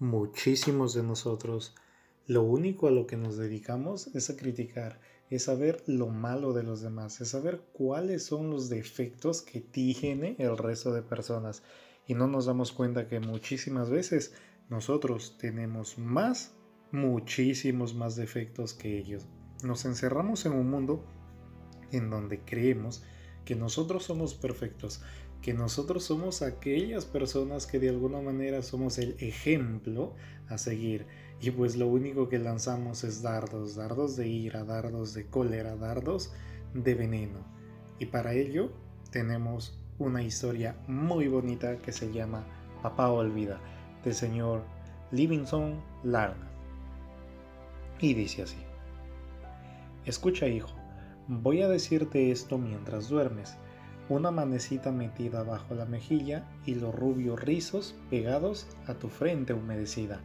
Muchísimos de nosotros lo único a lo que nos dedicamos es a criticar, es saber lo malo de los demás, es saber cuáles son los defectos que tiene el resto de personas. Y no nos damos cuenta que muchísimas veces nosotros tenemos más, muchísimos más defectos que ellos. Nos encerramos en un mundo en donde creemos que nosotros somos perfectos, que nosotros somos aquellas personas que de alguna manera somos el ejemplo a seguir. Y pues lo único que lanzamos es dardos, dardos de ira, dardos de cólera, dardos de veneno. Y para ello tenemos una historia muy bonita que se llama Papá Olvida, del señor Livingston Larga. Y dice así. Escucha hijo, voy a decirte esto mientras duermes una manecita metida bajo la mejilla y los rubios rizos pegados a tu frente humedecida.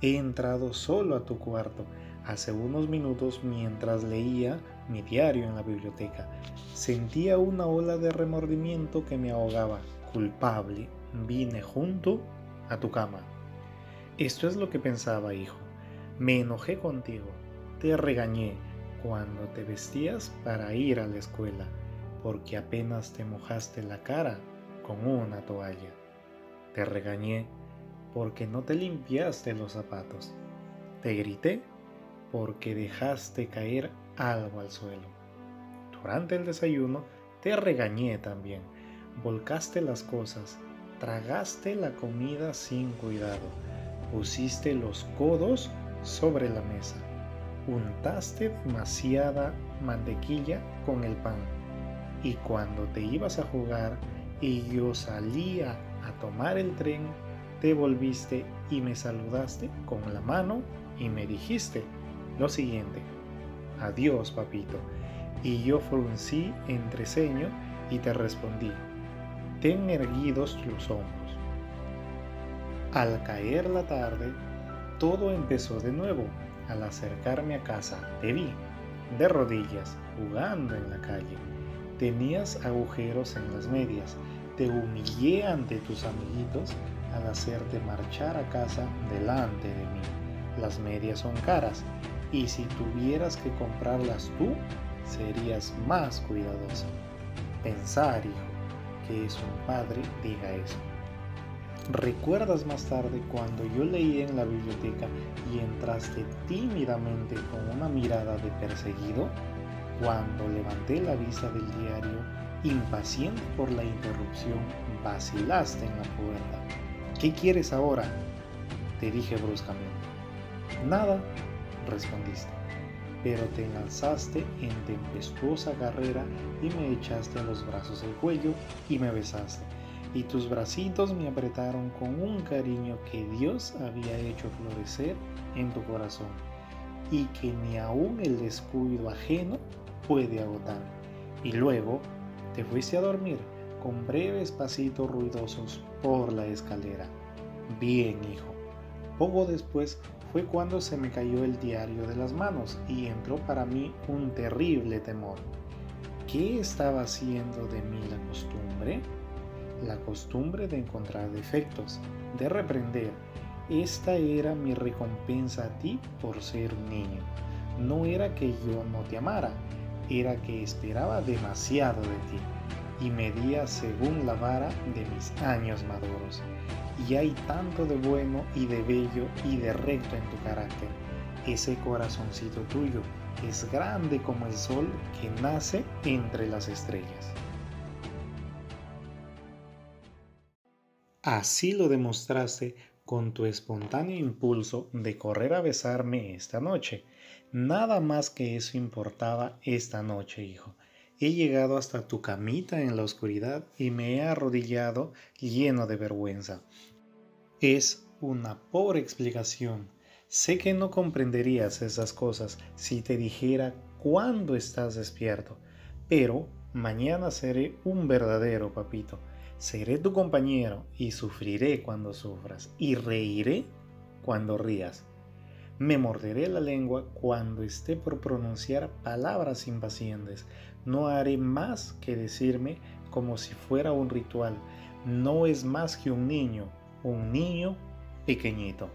He entrado solo a tu cuarto hace unos minutos mientras leía mi diario en la biblioteca. Sentía una ola de remordimiento que me ahogaba. Culpable, vine junto a tu cama. Esto es lo que pensaba, hijo. Me enojé contigo. Te regañé cuando te vestías para ir a la escuela porque apenas te mojaste la cara con una toalla. Te regañé porque no te limpiaste los zapatos. Te grité porque dejaste caer algo al suelo. Durante el desayuno te regañé también. Volcaste las cosas, tragaste la comida sin cuidado, pusiste los codos sobre la mesa, untaste demasiada mantequilla con el pan y cuando te ibas a jugar y yo salía a tomar el tren, te volviste y me saludaste con la mano y me dijiste lo siguiente, adiós papito. Y yo fruncí entreceño y te respondí, ten erguidos los hombros. Al caer la tarde, todo empezó de nuevo. Al acercarme a casa, te vi, de rodillas, jugando en la calle Tenías agujeros en las medias. Te humillé ante tus amiguitos al hacerte marchar a casa delante de mí. Las medias son caras y si tuvieras que comprarlas tú, serías más cuidadosa. Pensar, hijo, que es un padre diga eso. ¿Recuerdas más tarde cuando yo leí en la biblioteca y entraste tímidamente con una mirada de perseguido? Cuando levanté la vista del diario, impaciente por la interrupción, vacilaste en la puerta. ¿Qué quieres ahora? Te dije bruscamente. Nada, respondiste, pero te lanzaste en tempestuosa carrera y me echaste a los brazos el cuello y me besaste. Y tus bracitos me apretaron con un cariño que Dios había hecho florecer en tu corazón y que ni aun el descuido ajeno puede agotar. Y luego te fuiste a dormir con breves pasitos ruidosos por la escalera. Bien, hijo. Poco después fue cuando se me cayó el diario de las manos y entró para mí un terrible temor. ¿Qué estaba haciendo de mí la costumbre? La costumbre de encontrar defectos, de reprender. Esta era mi recompensa a ti por ser un niño. No era que yo no te amara, era que esperaba demasiado de ti y medía según la vara de mis años maduros. Y hay tanto de bueno y de bello y de recto en tu carácter. Ese corazoncito tuyo es grande como el sol que nace entre las estrellas. Así lo demostraste con tu espontáneo impulso de correr a besarme esta noche Nada más que eso importaba esta noche, hijo. He llegado hasta tu camita en la oscuridad y me he arrodillado lleno de vergüenza. Es una pobre explicación. Sé que no comprenderías esas cosas si te dijera cuándo estás despierto, pero mañana seré un verdadero papito. Seré tu compañero y sufriré cuando sufras y reiré cuando rías. Me morderé la lengua cuando esté por pronunciar palabras impacientes. No haré más que decirme como si fuera un ritual. No es más que un niño, un niño pequeñito.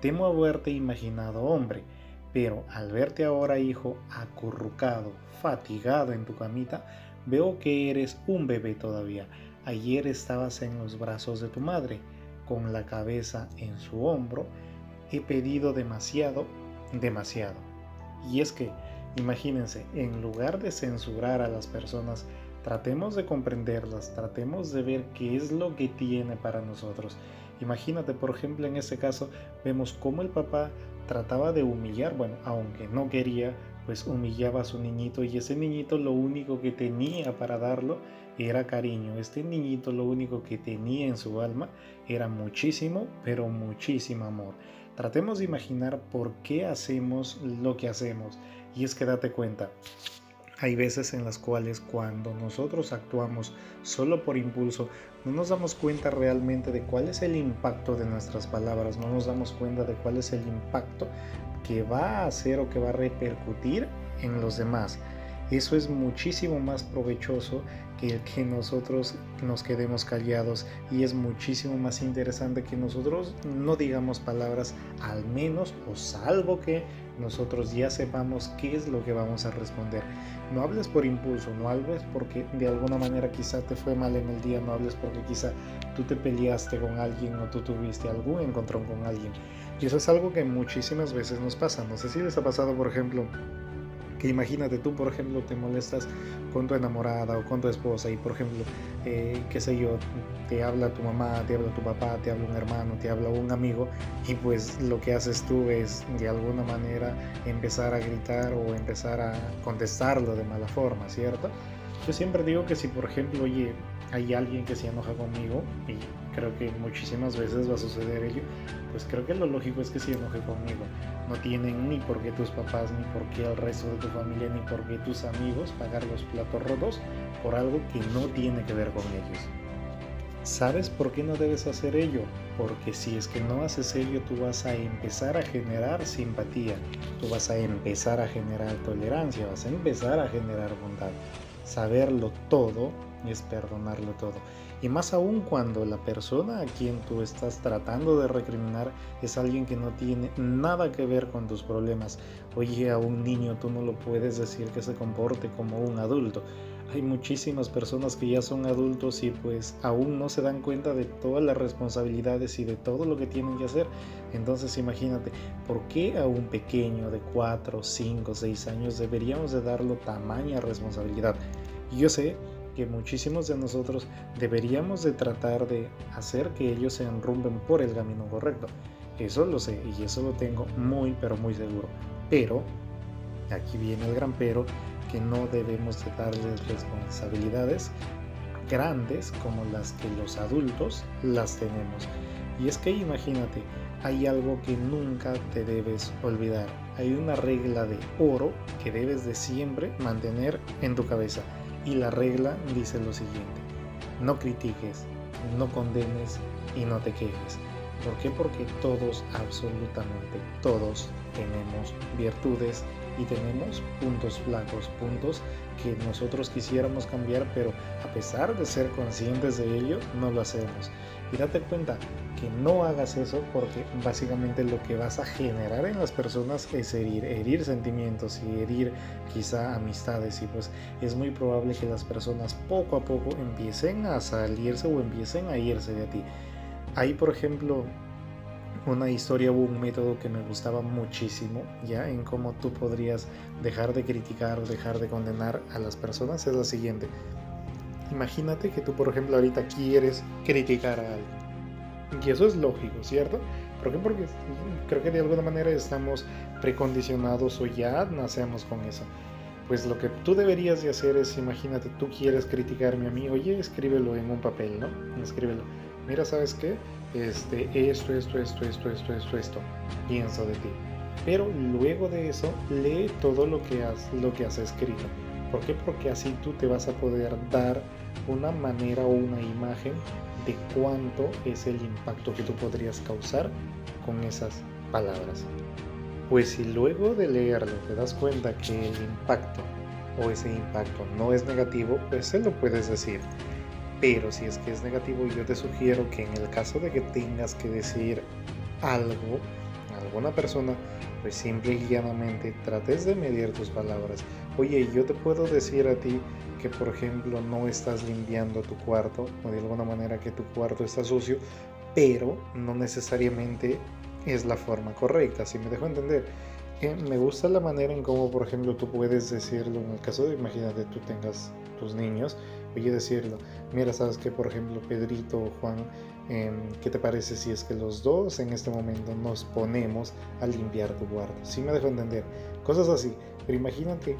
temo haberte imaginado hombre, pero al verte ahora hijo acurrucado, fatigado en tu camita, veo que eres un bebé todavía. Ayer estabas en los brazos de tu madre, con la cabeza en su hombro. He pedido demasiado, demasiado. Y es que, imagínense, en lugar de censurar a las personas, tratemos de comprenderlas, tratemos de ver qué es lo que tiene para nosotros. Imagínate, por ejemplo, en este caso, vemos cómo el papá trataba de humillar, bueno, aunque no quería, pues humillaba a su niñito y ese niñito lo único que tenía para darlo era cariño. Este niñito lo único que tenía en su alma era muchísimo, pero muchísimo amor. Tratemos de imaginar por qué hacemos lo que hacemos. Y es que date cuenta, hay veces en las cuales cuando nosotros actuamos solo por impulso, no nos damos cuenta realmente de cuál es el impacto de nuestras palabras, no nos damos cuenta de cuál es el impacto que va a hacer o que va a repercutir en los demás. Eso es muchísimo más provechoso que el que nosotros nos quedemos callados y es muchísimo más interesante que nosotros no digamos palabras al menos o salvo que nosotros ya sepamos qué es lo que vamos a responder. No hables por impulso, no hables porque de alguna manera quizá te fue mal en el día, no hables porque quizá tú te peleaste con alguien o tú tuviste algún encontrón con alguien. Y eso es algo que muchísimas veces nos pasa. No sé si les ha pasado, por ejemplo, que imagínate tú, por ejemplo, te molestas con tu enamorada o con tu esposa y, por ejemplo, eh, qué sé yo, te habla tu mamá, te habla tu papá, te habla un hermano, te habla un amigo y pues lo que haces tú es de alguna manera empezar a gritar o empezar a contestarlo de mala forma, ¿cierto? Yo siempre digo que si, por ejemplo, oye, hay alguien que se enoja conmigo y creo que muchísimas veces va a suceder ello, pues creo que lo lógico es que se enoje conmigo. No tienen ni por qué tus papás, ni por qué el resto de tu familia, ni por qué tus amigos pagar los platos rotos por algo que no tiene que ver con ellos. ¿Sabes por qué no debes hacer ello? Porque si es que no haces ello, tú vas a empezar a generar simpatía, tú vas a empezar a generar tolerancia, vas a empezar a generar bondad. Saberlo todo es perdonarlo todo. Y más aún cuando la persona a quien tú estás tratando de recriminar es alguien que no tiene nada que ver con tus problemas. Oye, a un niño tú no lo puedes decir que se comporte como un adulto. Hay muchísimas personas que ya son adultos y pues aún no se dan cuenta de todas las responsabilidades y de todo lo que tienen que hacer. Entonces imagínate, ¿por qué a un pequeño de 4, 5, 6 años deberíamos de darle tamaña responsabilidad? yo sé que muchísimos de nosotros deberíamos de tratar de hacer que ellos se enrumben por el camino correcto. Eso lo sé y eso lo tengo muy pero muy seguro. Pero, aquí viene el gran pero, que no debemos de darles responsabilidades grandes como las que los adultos las tenemos. Y es que imagínate, hay algo que nunca te debes olvidar. Hay una regla de oro que debes de siempre mantener en tu cabeza. Y la regla dice lo siguiente, no critiques, no condenes y no te quejes. ¿Por qué? Porque todos, absolutamente todos, tenemos virtudes y tenemos puntos flacos, puntos que nosotros quisiéramos cambiar, pero a pesar de ser conscientes de ello, no lo hacemos. Y date cuenta que no hagas eso porque básicamente lo que vas a generar en las personas es herir, herir sentimientos y herir quizá amistades y pues es muy probable que las personas poco a poco empiecen a salirse o empiecen a irse de ti. Hay por ejemplo una historia o un método que me gustaba muchísimo, ya en cómo tú podrías dejar de criticar o dejar de condenar a las personas, es la siguiente. Imagínate que tú, por ejemplo, ahorita quieres criticar a alguien. Y eso es lógico, ¿cierto? ¿Por qué? Porque creo que de alguna manera estamos precondicionados o ya nacemos con eso. Pues lo que tú deberías de hacer es, imagínate, tú quieres criticarme a mí, oye, escríbelo en un papel, ¿no? Escríbelo. Mira, ¿sabes qué? Este, esto, esto, esto, esto, esto, esto, esto, pienso de ti. Pero luego de eso, lee todo lo que has, lo que has escrito. ¿Por qué? Porque así tú te vas a poder dar una manera o una imagen de cuánto es el impacto que tú podrías causar con esas palabras. Pues si luego de leerlo te das cuenta que el impacto o ese impacto no es negativo, pues se lo puedes decir. Pero si es que es negativo, yo te sugiero que en el caso de que tengas que decir algo alguna persona, pues simple y llanamente trates de medir tus palabras. Oye, yo te puedo decir a ti que, por ejemplo, no estás limpiando tu cuarto o de alguna manera que tu cuarto está sucio, pero no necesariamente es la forma correcta, si me dejo entender. Eh, me gusta la manera en cómo, por ejemplo, tú puedes decirlo en el caso de, imagínate, tú tengas tus niños, oye decirlo, mira, sabes que, por ejemplo, Pedrito o Juan, em, ¿qué te parece si es que los dos en este momento nos ponemos a limpiar tu cuarto? Si me dejo entender, cosas así, pero imagínate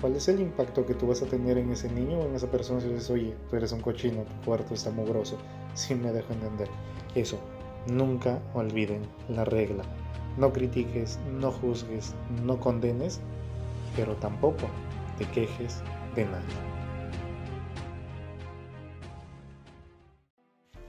cuál es el impacto que tú vas a tener en ese niño o en esa persona si dices, oye, tú eres un cochino, tu cuarto está mugroso, si me dejo entender. Eso, nunca olviden la regla. No critiques, no juzgues, no condenes, pero tampoco te quejes de nada.